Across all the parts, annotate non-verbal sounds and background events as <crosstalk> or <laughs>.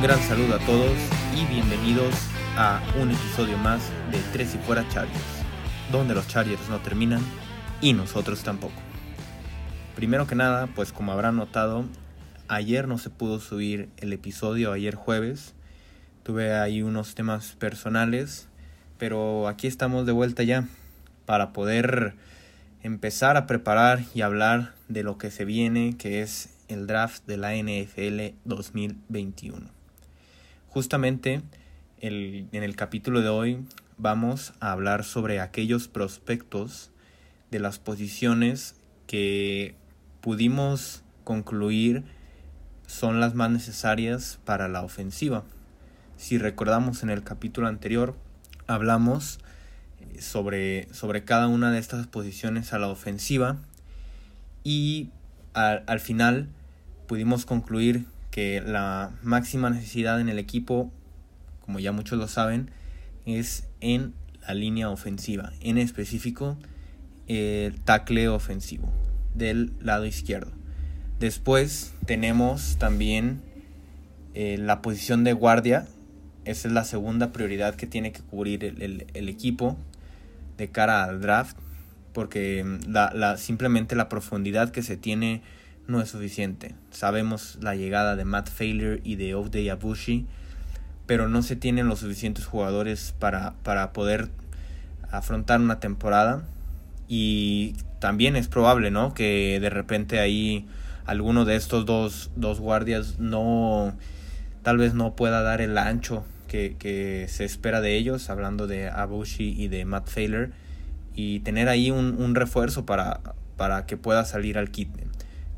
Un gran saludo a todos y bienvenidos a un episodio más de Tres y Fuera Chargers, donde los Chargers no terminan y nosotros tampoco. Primero que nada, pues como habrán notado, ayer no se pudo subir el episodio, ayer jueves. Tuve ahí unos temas personales, pero aquí estamos de vuelta ya para poder empezar a preparar y hablar de lo que se viene, que es el draft de la NFL 2021. Justamente el, en el capítulo de hoy vamos a hablar sobre aquellos prospectos de las posiciones que pudimos concluir son las más necesarias para la ofensiva. Si recordamos en el capítulo anterior, hablamos eh, sobre, sobre cada una de estas posiciones a la ofensiva y al, al final pudimos concluir que la máxima necesidad en el equipo, como ya muchos lo saben, es en la línea ofensiva, en específico el tackle ofensivo del lado izquierdo. Después tenemos también eh, la posición de guardia. Esa es la segunda prioridad que tiene que cubrir el, equipo de cara al draft. Porque mm, la, simplemente la profundidad que se tiene no es suficiente. Sabemos la llegada de Matt Failer y de Ovday Abushi. Pero no se tienen los suficientes jugadores para, para poder afrontar una temporada. Y también es probable, ¿no? Que de repente ahí alguno de estos dos, dos guardias no, tal vez no pueda dar el ancho que, que se espera de ellos, hablando de Abushi y de Matt Failer, y tener ahí un, un refuerzo para, para que pueda salir al kit.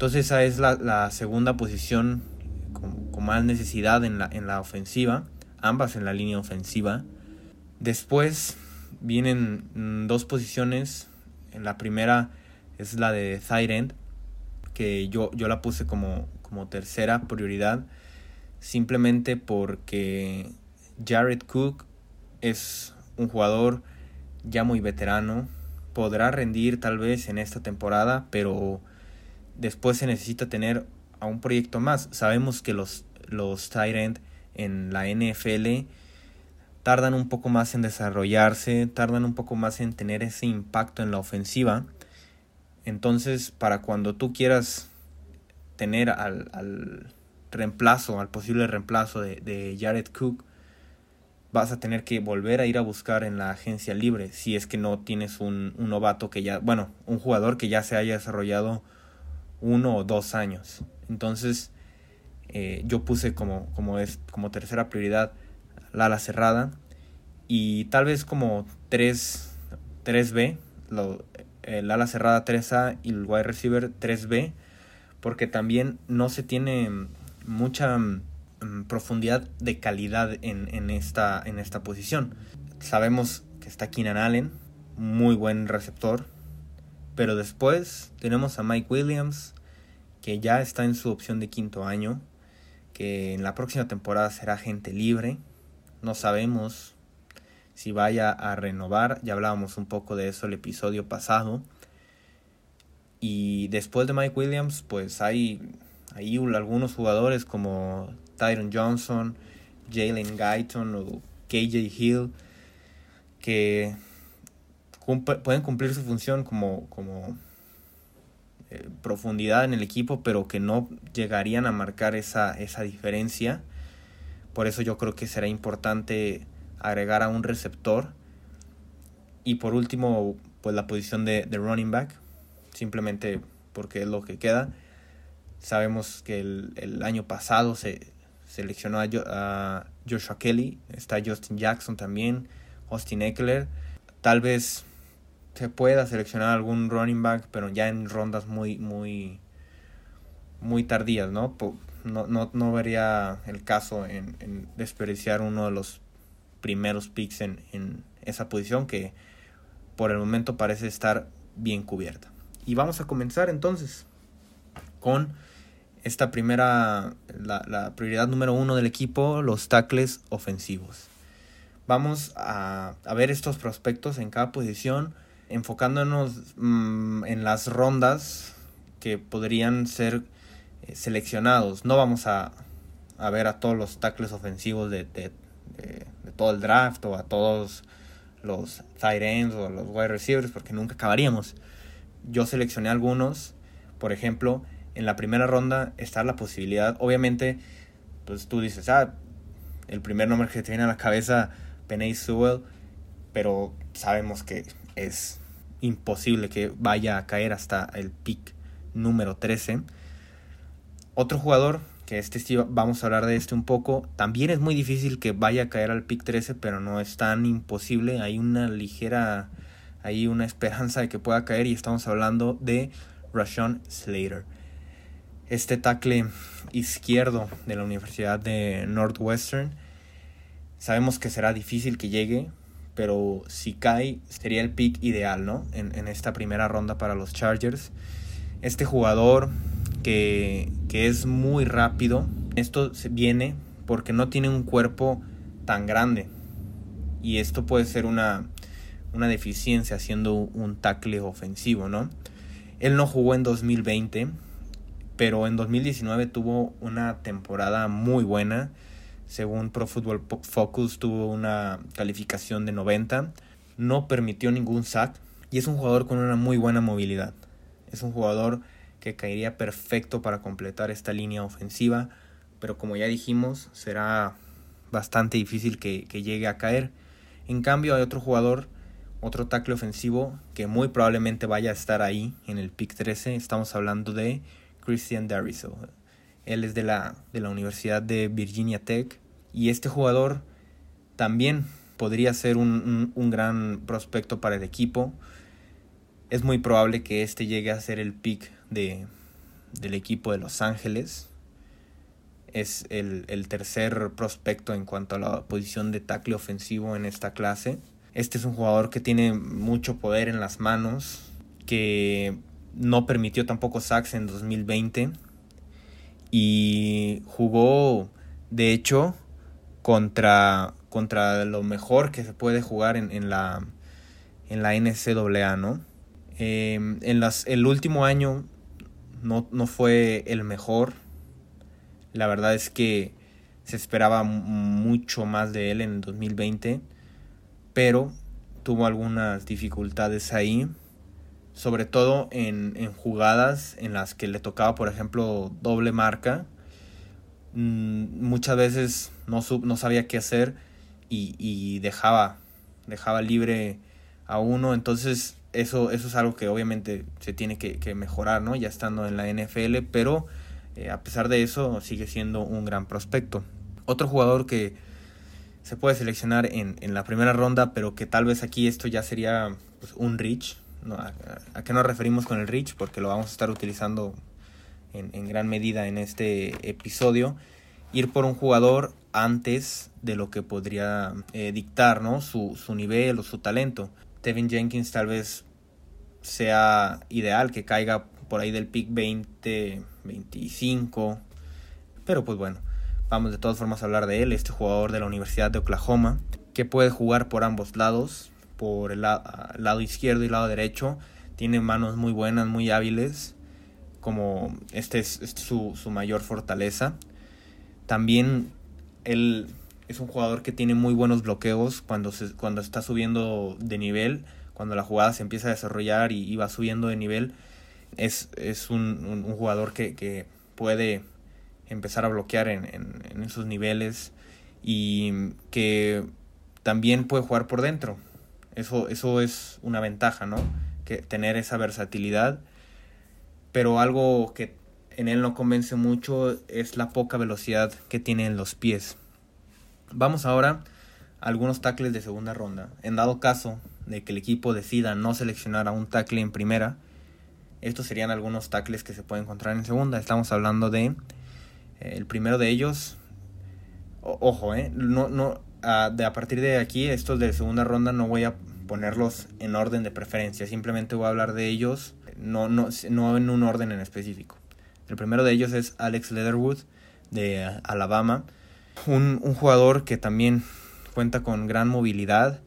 Entonces esa es la, segunda posición con, más necesidad en la, en la ofensiva, ambas en la línea ofensiva. Después vienen dos posiciones, en la primera es la de end, que yo, yo la puse como, como tercera prioridad simplemente porque Jared Cook es un jugador ya muy veterano, podrá rendir tal vez en esta temporada, pero después se necesita tener a un proyecto más. Sabemos que los, los tight en la NFL tardan un poco más en desarrollarse, tardan un poco más en tener ese impacto en la ofensiva. Entonces, para cuando tú quieras tener al, al reemplazo, al posible reemplazo de, de, Jared Cook, vas a tener que volver a ir a buscar en la agencia libre si es que no tienes un, un novato que ya, bueno, un jugador que ya se haya desarrollado uno o dos años. Entonces, eh, yo puse como, como, es, como tercera prioridad la ala cerrada y tal vez como 3, 3B, lo, el ala cerrada 3A y el wide receiver 3B, porque también no se tiene mucha mm, profundidad de calidad en, en, esta, en esta posición. Sabemos que está Keenan Allen, muy buen receptor, pero después tenemos a Mike Williams, que ya está en su opción de quinto año, que en la próxima temporada será gente libre. No sabemos si vaya a renovar. Ya hablábamos un poco de eso el episodio pasado. Y después de Mike Williams, pues hay, hay algunos jugadores como Tyron Johnson, Jalen Guyton o KJ Hill que pueden cumplir su función como, como eh, profundidad en el equipo, pero que no llegarían a marcar esa, esa diferencia. Por eso yo creo que será importante agregar a un receptor. Y por último, pues la posición de, de running back, simplemente porque es lo que queda. Sabemos que el, el año pasado se seleccionó a, a, Joshua Kelly, está Justin Jackson también, Austin Eckler. Tal vez se pueda seleccionar algún running back, pero ya en rondas muy, muy, muy tardías, ¿no? No, no, no vería el caso en, en desperdiciar uno de los primeros picks en, en esa posición que por el momento parece estar bien cubierta. Y vamos a comenzar entonces con esta primera, la, la, prioridad número uno del equipo, los tackles ofensivos. Vamos a, a ver estos prospectos en cada posición, enfocándonos mmm, en las rondas que podrían ser eh, seleccionados. No vamos a, a ver a todos los tackles ofensivos de, de, todo el draft o a todos los tight ends o los wide receivers porque nunca acabaríamos. Yo seleccioné algunos, por ejemplo, en la primera ronda está la posibilidad, obviamente, pues tú dices, ah, el primer nombre que te viene a la cabeza, Penny Sewell, pero sabemos que es imposible que vaya a caer hasta el pick número 13. Otro jugador, que este vamos a hablar de este un poco, también es muy difícil que vaya a caer al pick 13, pero no es tan imposible. Hay una ligera, hay una esperanza de que pueda caer y estamos hablando de Rashawn Slater. Este tackle izquierdo de la Universidad de Northwestern. Sabemos que será difícil que llegue, pero si cae sería el pick ideal, ¿no? En, en esta primera ronda para los Chargers. Este jugador que, que es muy rápido, esto viene porque no tiene un cuerpo tan grande. Y esto puede ser una, una deficiencia haciendo un tackle ofensivo, ¿no? Él no jugó en 2020, pero en 2019 tuvo una temporada muy buena según Pro Football Focus tuvo una calificación de 90. No permitió ningún sack. Y es un jugador con una muy buena movilidad. Es un jugador que caería perfecto para completar esta línea ofensiva. Pero como ya dijimos, será bastante difícil que, que llegue a caer. En cambio, hay otro jugador, otro tackle ofensivo, que muy probablemente vaya a estar ahí en el pick 13. Estamos hablando de Christian Dariso. Él es de la, de la Universidad de Virginia Tech. Y este jugador también podría ser un, gran prospecto para el equipo. Es muy probable que este llegue a ser el pick de, del equipo de Los Ángeles. Es el, el tercer prospecto en cuanto a la posición de tackle ofensivo en esta clase. Este es un jugador que tiene mucho poder en las manos, que no permitió tampoco sacks en 2020 y jugó, de hecho, contra, contra lo mejor que se puede jugar en, en la, en la NCAA, ¿no? Em, en las, el último año no, no fue el mejor. La verdad es que se esperaba mucho más de él en el 2020, pero tuvo algunas dificultades ahí, sobre todo en, en jugadas en las que le tocaba, por ejemplo, doble marca Mm, muchas veces no, no sabía qué hacer y, dejaba, dejaba libre a uno. Entonces eso, eso es algo que obviamente se tiene que, mejorar, ¿no? Ya estando en la NFL, pero eh, a pesar de eso sigue siendo un gran prospecto. Otro jugador que se puede seleccionar en, la primera ronda, pero que tal vez aquí esto ya sería pues, un reach. ¿A, ¿A qué nos referimos con el reach? Porque lo vamos a estar utilizando en, gran medida en este episodio, ir por un jugador antes de lo que podría eh, dictar ¿no? su, su nivel o su talento. Tevin Jenkins tal vez sea ideal que caiga por ahí del pick 20, 25. Pero pues bueno, vamos de todas formas a hablar de él, este jugador de la Universidad de Oklahoma, que puede jugar por ambos lados, por el lado izquierdo y lado derecho. Tiene manos muy buenas, muy hábiles como este es, su, mayor fortaleza. También él es un jugador que tiene muy buenos bloqueos cuando, se, cuando está subiendo de nivel, cuando la jugada se empieza a desarrollar y, va subiendo de nivel. Es, es un, jugador que, puede empezar a bloquear en, en, esos niveles y que también puede jugar por dentro. Eso, eso es una ventaja, ¿no? Que tener esa versatilidad pero algo que en él no convence mucho es la poca velocidad que tiene en los pies. Vamos ahora a algunos tackles de segunda ronda. En dado caso de que el equipo decida no seleccionar a un tackle en primera, estos serían algunos tackles que se pueden encontrar en segunda. Estamos hablando de eh, el primero de ellos. ojo, eh, no, no, de a partir de aquí, estos de segunda ronda no voy a ponerlos en orden de preferencia. Simplemente voy a hablar de ellos no, no, no en un orden en específico. El primero de ellos es Alex Leatherwood de Alabama, un, jugador que también cuenta con gran movilidad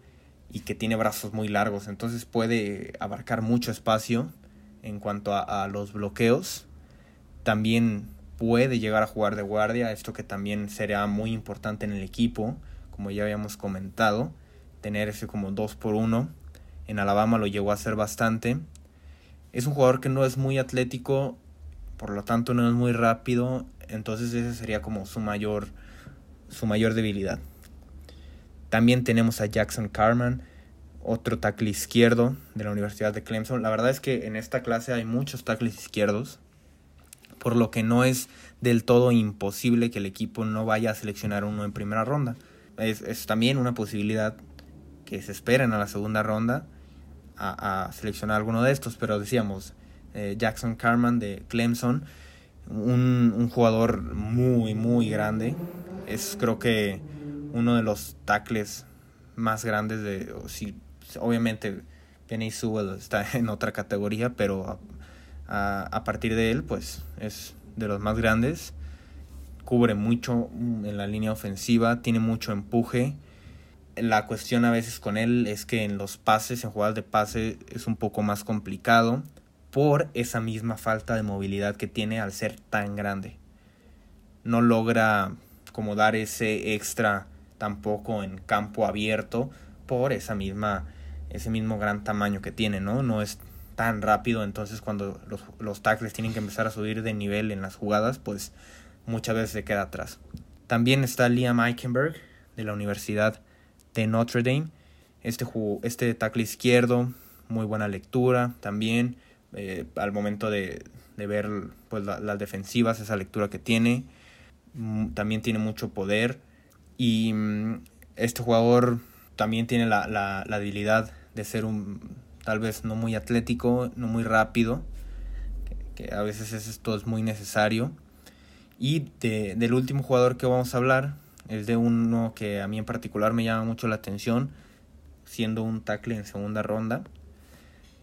y que tiene brazos muy largos, entonces puede abarcar mucho espacio en cuanto a, los bloqueos. También puede llegar a jugar de guardia, esto que también será muy importante en el equipo, como ya habíamos comentado, tener ese como 2 por 1 en Alabama lo llegó a hacer bastante. Es un jugador que no es muy atlético, por lo tanto no es muy rápido, entonces ese sería como su mayor su mayor debilidad. También tenemos a Jackson Carman, otro tackle izquierdo de la Universidad de Clemson. La verdad es que en esta clase hay muchos tackles izquierdos, por lo que no es del todo imposible que el equipo no vaya a seleccionar uno en primera ronda. Es, es también una posibilidad que se esperen a la segunda ronda a, seleccionar alguno de estos, pero decíamos, eh, Jackson Carman de Clemson, un, un, jugador muy, muy grande. Es creo que uno de los tackles más grandes de... Obviamente, Penny Sewell está <laughs> en otra categoría, pero a, a, partir de él, pues es de los más grandes. Cubre mucho en la línea ofensiva, tiene mucho empuje la cuestión a veces con él es que en los pases, en jugadas de pase, es un poco más complicado por esa misma falta de movilidad que tiene al ser tan grande. No logra como dar ese extra tampoco en campo abierto por esa misma ese mismo gran tamaño que tiene, ¿no? No es tan rápido, entonces cuando los, los tackles tienen que empezar a subir de nivel en las jugadas, pues muchas veces se queda atrás. También está Liam Eichenberg de la Universidad de Notre Dame. Este, este tackle izquierdo, muy buena lectura también. Eh, al momento de, ver pues, las defensivas, esa lectura que tiene. Mm, también tiene mucho poder. Y mm, este jugador también tiene la, la, habilidad de ser un tal vez no muy atlético, no muy rápido, que, a veces esto es muy necesario. Y del último jugador que vamos a hablar, es de uno que a mí en particular me llama mucho la atención, siendo un tackle en segunda ronda.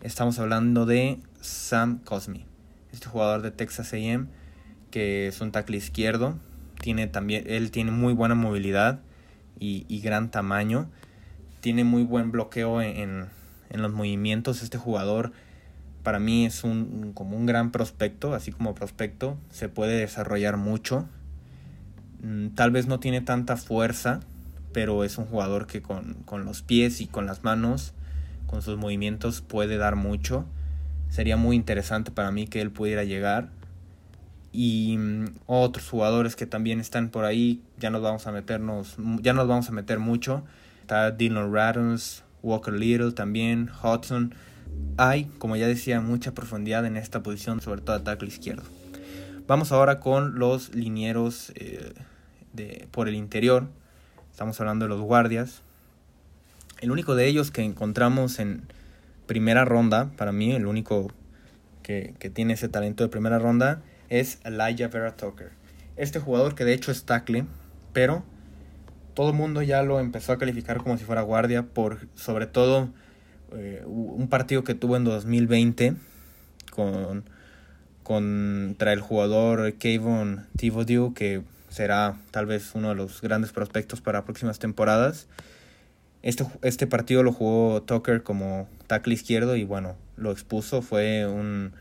Estamos hablando de Sam Cosme, este jugador de Texas AM, que es un tackle izquierdo. Tiene también, él tiene muy buena movilidad y, gran tamaño. Tiene muy buen bloqueo en, en, los movimientos. Este jugador para mí es un, como un gran prospecto, así como prospecto. Se puede desarrollar mucho Mm, tal vez no tiene tanta fuerza, pero es un jugador que con, los pies y con las manos, con sus movimientos, puede dar mucho. Sería muy interesante para mí que él pudiera llegar. Y mm, otros jugadores que también están por ahí, ya nos vamos a meternos, ya nos vamos a meter mucho. Está Dylan Rattons, Walker Little también, Hudson. Hay, como ya decía, mucha profundidad en esta posición, sobre todo a tackle izquierdo. Vamos ahora con los linieros eh, de, por el interior. Estamos hablando de los guardias. El único de ellos que encontramos en primera ronda, para mí, el único que, tiene ese talento de primera ronda, es Elijah Vera Tucker. Este jugador que de hecho es tackle, pero todo el mundo ya lo empezó a calificar como si fuera guardia por sobre todo eh, un partido que tuvo en 2020 con contra el jugador Kayvon Thibodeau que será tal vez uno de los grandes prospectos para próximas temporadas. Este, este partido lo jugó Tucker como tackle izquierdo y bueno, lo expuso, fue un,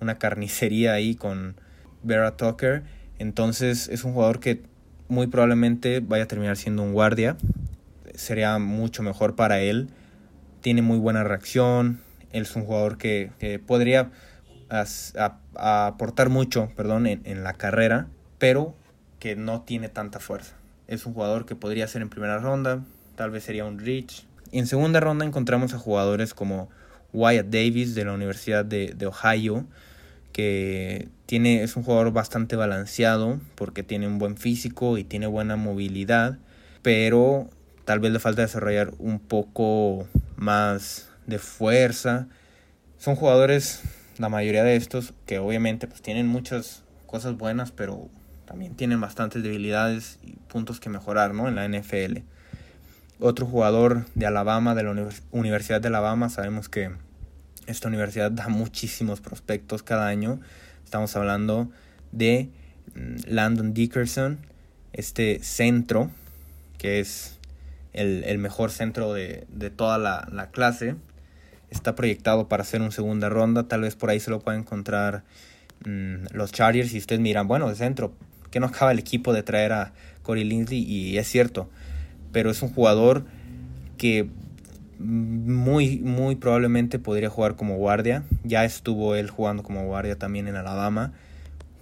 una carnicería ahí con Vera Tucker. Entonces es un jugador que muy probablemente vaya a terminar siendo un guardia. Sería mucho mejor para él. Tiene muy buena reacción. Él es un jugador que, podría aportar mucho perdón, en la carrera, pero que no tiene tanta fuerza. Es un jugador que podría ser en primera ronda, tal vez sería un reach. en segunda ronda encontramos a jugadores como Wyatt Davis de la Universidad de, Ohio, que tiene, es un jugador bastante balanceado porque tiene un buen físico y tiene buena movilidad, pero tal vez le falta desarrollar un poco más de fuerza. Son jugadores, la mayoría de estos, que obviamente pues tienen muchas cosas buenas, pero también tienen bastantes debilidades y puntos que mejorar ¿no? en la NFL. Otro jugador de Alabama, de la Universidad de Alabama, sabemos que esta universidad da muchísimos prospectos cada año. Estamos hablando de mm, Landon Dickerson, este centro, que es el, mejor centro de, toda la, la, clase. Está proyectado para ser un segunda ronda. Tal vez por ahí se lo pueda encontrar Mm, los Chargers, y ustedes miran, bueno, de centro, que no acaba el equipo de traer a Corey Linsley, y es cierto, pero es un jugador que muy, muy probablemente podría jugar como guardia. Ya estuvo él jugando como guardia también en Alabama.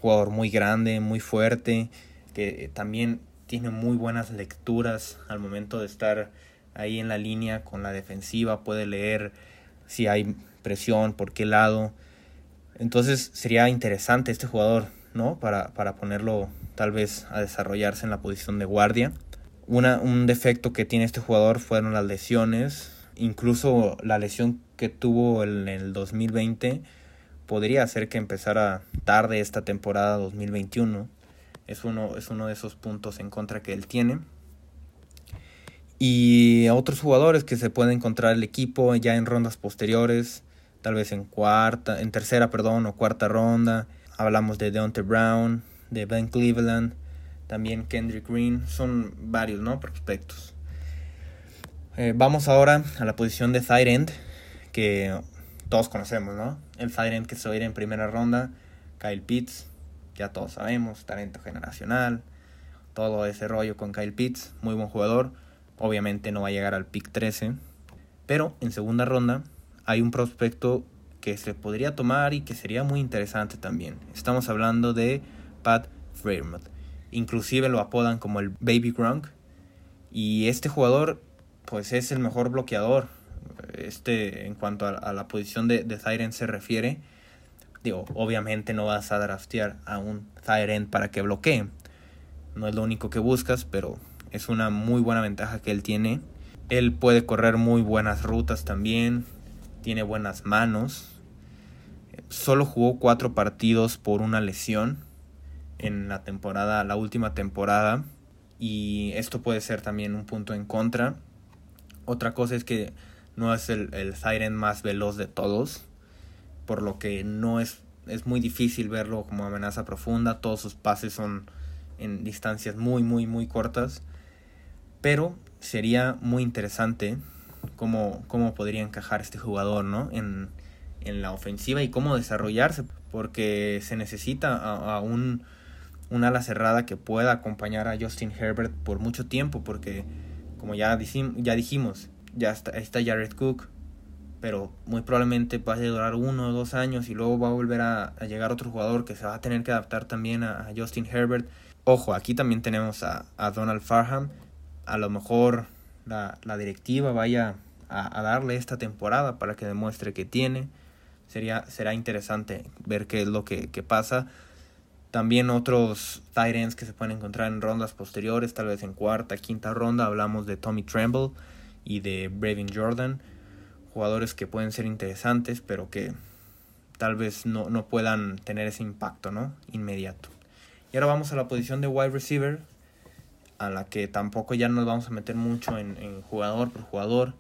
Jugador muy grande, muy fuerte, que también tiene muy buenas lecturas al momento de estar ahí en la línea con la defensiva. Puede leer si hay presión, por qué lado. Entonces sería interesante este jugador, ¿no? Para, para ponerlo tal vez a desarrollarse en la posición de guardia. Una, un defecto que tiene este jugador fueron las lesiones incluso la lesión que tuvo en el 2020 podría hacer que empezara tarde esta temporada 2021. Es uno, es uno de esos puntos en contra que él tiene. Y otros jugadores que se puede encontrar el equipo ya en rondas posteriores, tal vez en cuarta, en tercera, perdón, o cuarta ronda. Hablamos de Deontay Brown, de Ben Cleveland, también Kendrick Green, son varios, ¿no? Prospectos. Eh, vamos ahora a la posición de end, que todos conocemos, ¿no? El end que se va a ir en primera ronda, Kyle Pitts, ya todos sabemos, talento generacional, todo ese rollo con Kyle Pitts, muy buen jugador, obviamente no va a llegar al pick 13, pero en segunda ronda hay un prospecto que se podría tomar y que sería muy interesante también. Estamos hablando de Pat Freiermuth. Inclusive lo apodan como el Baby Gronk. Y este jugador pues es el mejor bloqueador. Este, en cuanto a, la posición de, de se refiere, digo, obviamente no vas a draftear a un Tyrant para que bloquee. No es lo único que buscas, pero es una muy buena ventaja que él tiene. Él puede correr muy buenas rutas también, tiene buenas manos. Solo jugó cuatro partidos por una lesión en la temporada, la última temporada. Y esto puede ser también un punto en contra. Otra cosa es que no es el, el Siren más veloz de todos, por lo que no es, es muy difícil verlo como amenaza profunda. Todos sus pases son en distancias muy, muy, muy cortas. Pero sería muy interesante cómo, cómo podría encajar este jugador ¿no? en, en la ofensiva y cómo desarrollarse, porque se necesita a, un, un ala cerrada que pueda acompañar a Justin Herbert por mucho tiempo, porque como ya, dijimos, ya está, está Jared Cook, pero muy probablemente va a durar uno o dos años y luego va a volver a, llegar otro jugador que se va a tener que adaptar también a, Justin Herbert. Ojo, aquí también tenemos a, Donald Farham. A lo mejor la, directiva vaya a, darle esta temporada para que demuestre que tiene. Sería, será interesante ver qué es lo que, que pasa. También otros tight ends que se pueden encontrar en rondas posteriores, tal vez en cuarta, quinta ronda. Hablamos de Tommy Tremble y de Bravin Jordan. Jugadores que pueden ser interesantes, pero que tal vez no, no puedan tener ese impacto ¿no? inmediato. Y ahora vamos a la posición de wide receiver, a la que tampoco ya nos vamos a meter mucho en, en jugador por jugador,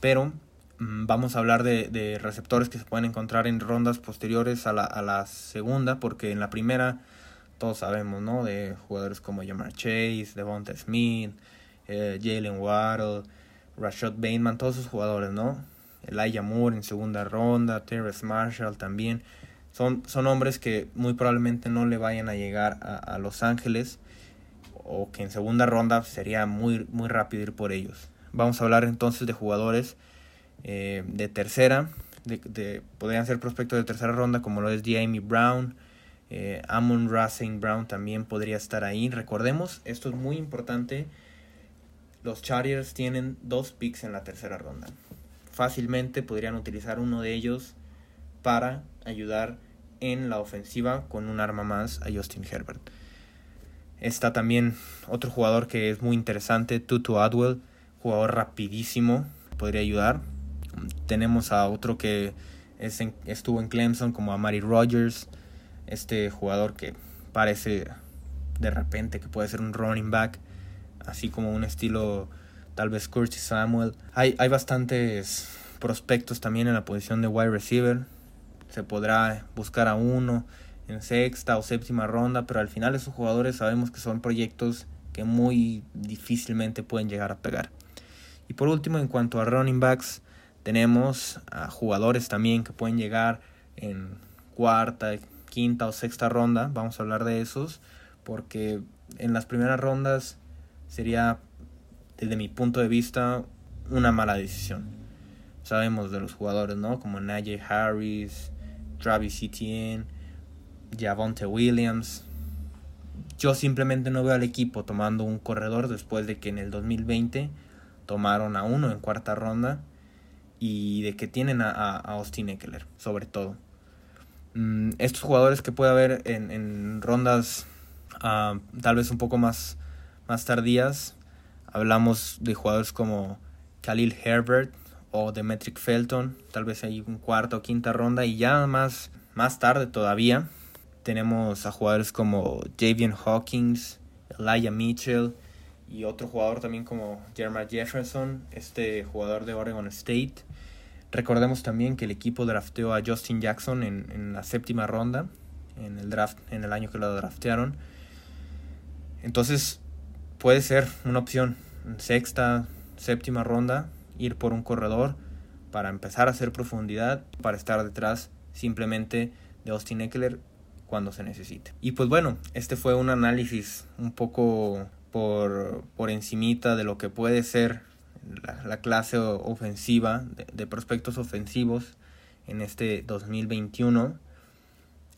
pero vamos a hablar de, receptores que se pueden encontrar en rondas posteriores a la, a la segunda, porque en la primera todos sabemos, ¿no? De jugadores como Jamar Chase, Devonta Smith, eh, Jalen Waddle, Rashad Bateman, todos esos jugadores, ¿no? Elijah Moore en segunda ronda, Terrence Marshall también. Son, son hombres que muy probablemente no le vayan a llegar a, a Los Ángeles o que en segunda ronda sería muy, muy rápido ir por ellos. Vamos a hablar entonces de jugadores eh, de tercera, de, podrían ser prospectos de tercera ronda como lo es Jamie Brown, eh, Amon Racing Brown también podría estar ahí. Recordemos, esto es muy importante, los Chargers tienen dos picks en la tercera ronda. Fácilmente podrían utilizar uno de ellos para ayudar en la ofensiva con un arma más a Justin Herbert. Está también otro jugador que es muy interesante, Tutu Adwell, jugador rapidísimo, podría ayudar. Tenemos a otro que estuvo en Clemson como a Mari Rogers, este jugador que parece de repente que puede ser un running back, así como un estilo tal vez Curtis Samuel. Hay, hay bastantes prospectos también en la posición de wide receiver. Se podrá buscar a uno en sexta o séptima ronda, pero al final esos jugadores sabemos que son proyectos que muy difícilmente pueden llegar a pegar. Y por último, en cuanto a running backs, tenemos a jugadores también que pueden llegar en cuarta, quinta o sexta ronda, vamos a hablar de esos, porque en las primeras rondas sería, desde mi punto de vista, una mala decisión. Sabemos de los jugadores, ¿no? Como Najee Harris, Travis Etienne, Javonte Williams. Yo simplemente no veo al equipo tomando un corredor después de que en el 2020 tomaron a uno en cuarta ronda y de que tienen a, Austin Eckler, sobre todo. Mm, estos jugadores que puede haber en, rondas ah, tal vez un poco más, más tardías, hablamos de jugadores como Khalil Herbert o Demetric Felton, tal vez hay un cuarta o quinta ronda, y ya más, más tarde todavía tenemos a jugadores como Javian Hawkins, Elijah Mitchell, y otro jugador también como Jeremiah Jefferson, este jugador de Oregon State. Recordemos también que el equipo drafteó a Justin Jackson en, en, la séptima ronda, en el draft, en el año que lo draftearon. Entonces puede ser una opción, sexta, séptima ronda, ir por un corredor para empezar a hacer profundidad, para estar detrás simplemente de Austin Eckler cuando se necesite. Y pues bueno, este fue un análisis un poco por, por encimita de lo que puede ser la, clase ofensiva de, prospectos ofensivos en este 2021,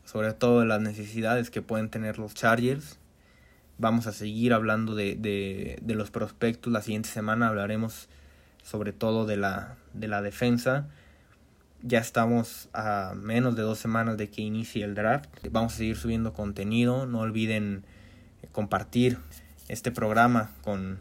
sobre todo las necesidades que pueden tener los Chargers. Vamos a seguir hablando de, de, de los prospectos. La siguiente semana hablaremos sobre todo de la, de la defensa. Ya estamos a menos de dos semanas de que inicie el draft. Vamos a seguir subiendo contenido. No olviden compartir este programa con,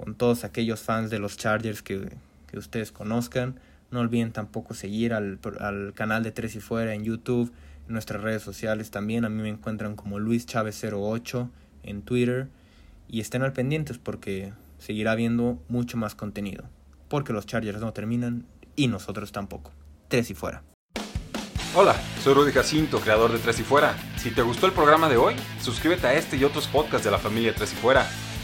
con todos aquellos fans de los Chargers que, que ustedes conozcan. No olviden tampoco seguir al, al, canal de Tres y Fuera en YouTube, en nuestras redes sociales también. A mí me encuentran como Luis Chávez 08 en Twitter. Y estén al pendientes porque seguirá habiendo mucho más contenido. Porque los Chargers no terminan y nosotros tampoco. Tres y fuera. Hola, soy Rudy Jacinto, creador de Tres y Fuera. Si te gustó el programa de hoy, suscríbete a este y otros podcasts de la familia Tres y Fuera.